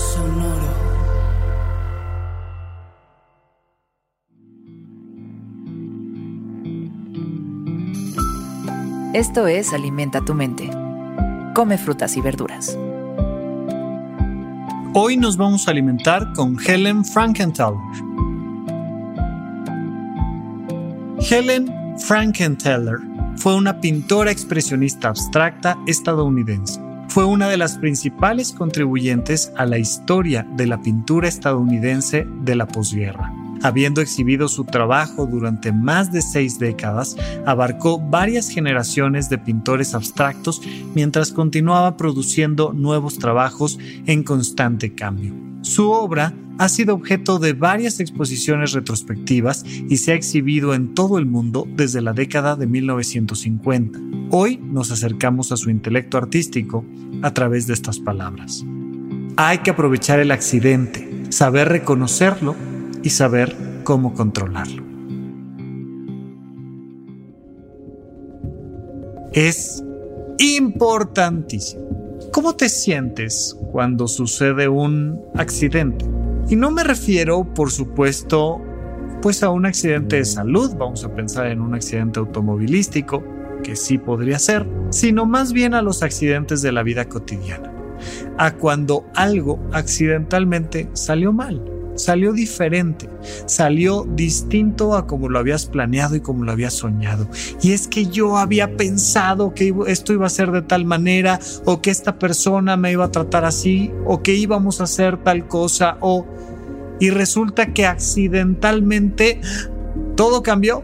Sonoro. Esto es Alimenta tu mente. Come frutas y verduras. Hoy nos vamos a alimentar con Helen Frankenthaler. Helen Frankenthaler fue una pintora expresionista abstracta estadounidense. Fue una de las principales contribuyentes a la historia de la pintura estadounidense de la posguerra. Habiendo exhibido su trabajo durante más de seis décadas, abarcó varias generaciones de pintores abstractos mientras continuaba produciendo nuevos trabajos en constante cambio. Su obra ha sido objeto de varias exposiciones retrospectivas y se ha exhibido en todo el mundo desde la década de 1950. Hoy nos acercamos a su intelecto artístico a través de estas palabras. Hay que aprovechar el accidente, saber reconocerlo y saber cómo controlarlo. Es importantísimo. ¿Cómo te sientes cuando sucede un accidente? Y no me refiero, por supuesto, pues a un accidente de salud, vamos a pensar en un accidente automovilístico, que sí podría ser, sino más bien a los accidentes de la vida cotidiana, a cuando algo accidentalmente salió mal, salió diferente, salió distinto a como lo habías planeado y como lo habías soñado. Y es que yo había pensado que esto iba a ser de tal manera, o que esta persona me iba a tratar así, o que íbamos a hacer tal cosa, o... Y resulta que accidentalmente todo cambió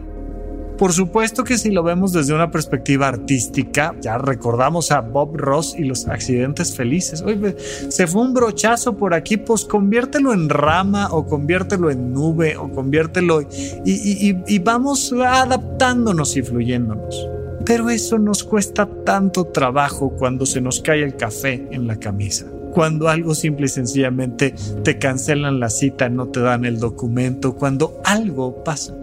por supuesto que si lo vemos desde una perspectiva artística, ya recordamos a Bob Ross y los accidentes felices. Oye, se fue un brochazo por aquí, pues conviértelo en rama o conviértelo en nube o conviértelo y, y vamos adaptándonos y fluyéndonos. Pero eso nos cuesta tanto trabajo cuando se nos cae el café en la camisa cuando algo simple y sencillamente te cancelan la cita, no te dan el documento, cuando algo pasa.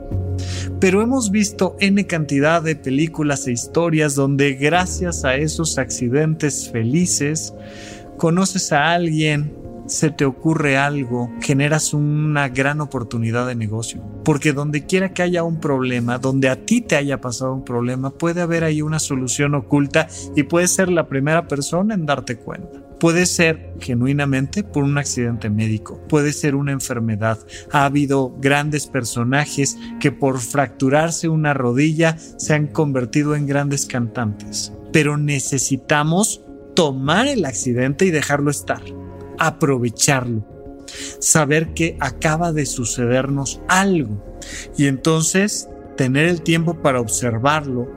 Pero hemos visto N cantidad de películas e historias donde gracias a esos accidentes felices conoces a alguien, se te ocurre algo, generas una gran oportunidad de negocio. Porque donde quiera que haya un problema, donde a ti te haya pasado un problema, puede haber ahí una solución oculta y puedes ser la primera persona en darte cuenta. Puede ser genuinamente por un accidente médico, puede ser una enfermedad. Ha habido grandes personajes que por fracturarse una rodilla se han convertido en grandes cantantes. Pero necesitamos tomar el accidente y dejarlo estar aprovecharlo, saber que acaba de sucedernos algo y entonces tener el tiempo para observarlo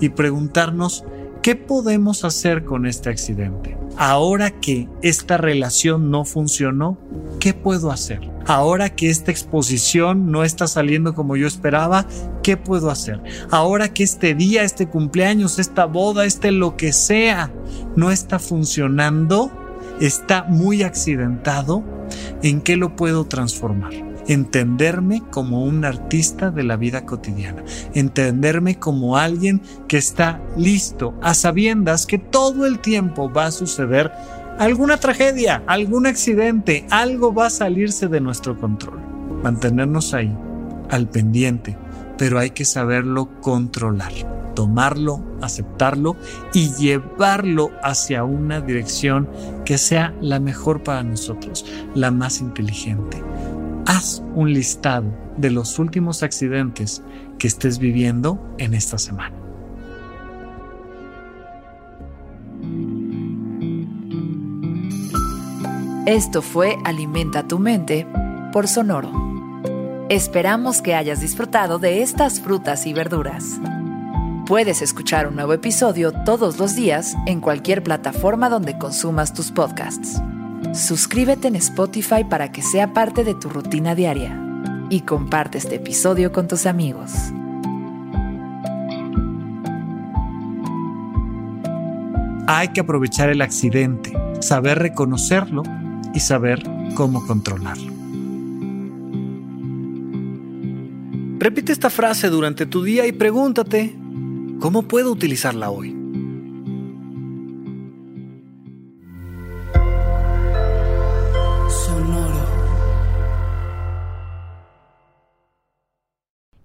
y preguntarnos qué podemos hacer con este accidente. Ahora que esta relación no funcionó, ¿qué puedo hacer? Ahora que esta exposición no está saliendo como yo esperaba, ¿qué puedo hacer? Ahora que este día, este cumpleaños, esta boda, este lo que sea, no está funcionando, está muy accidentado, ¿en qué lo puedo transformar? Entenderme como un artista de la vida cotidiana, entenderme como alguien que está listo a sabiendas que todo el tiempo va a suceder alguna tragedia, algún accidente, algo va a salirse de nuestro control. Mantenernos ahí, al pendiente, pero hay que saberlo controlar tomarlo, aceptarlo y llevarlo hacia una dirección que sea la mejor para nosotros, la más inteligente. Haz un listado de los últimos accidentes que estés viviendo en esta semana. Esto fue Alimenta tu mente por Sonoro. Esperamos que hayas disfrutado de estas frutas y verduras. Puedes escuchar un nuevo episodio todos los días en cualquier plataforma donde consumas tus podcasts. Suscríbete en Spotify para que sea parte de tu rutina diaria y comparte este episodio con tus amigos. Hay que aprovechar el accidente, saber reconocerlo y saber cómo controlarlo. Repite esta frase durante tu día y pregúntate, ¿cómo puedo utilizarla hoy?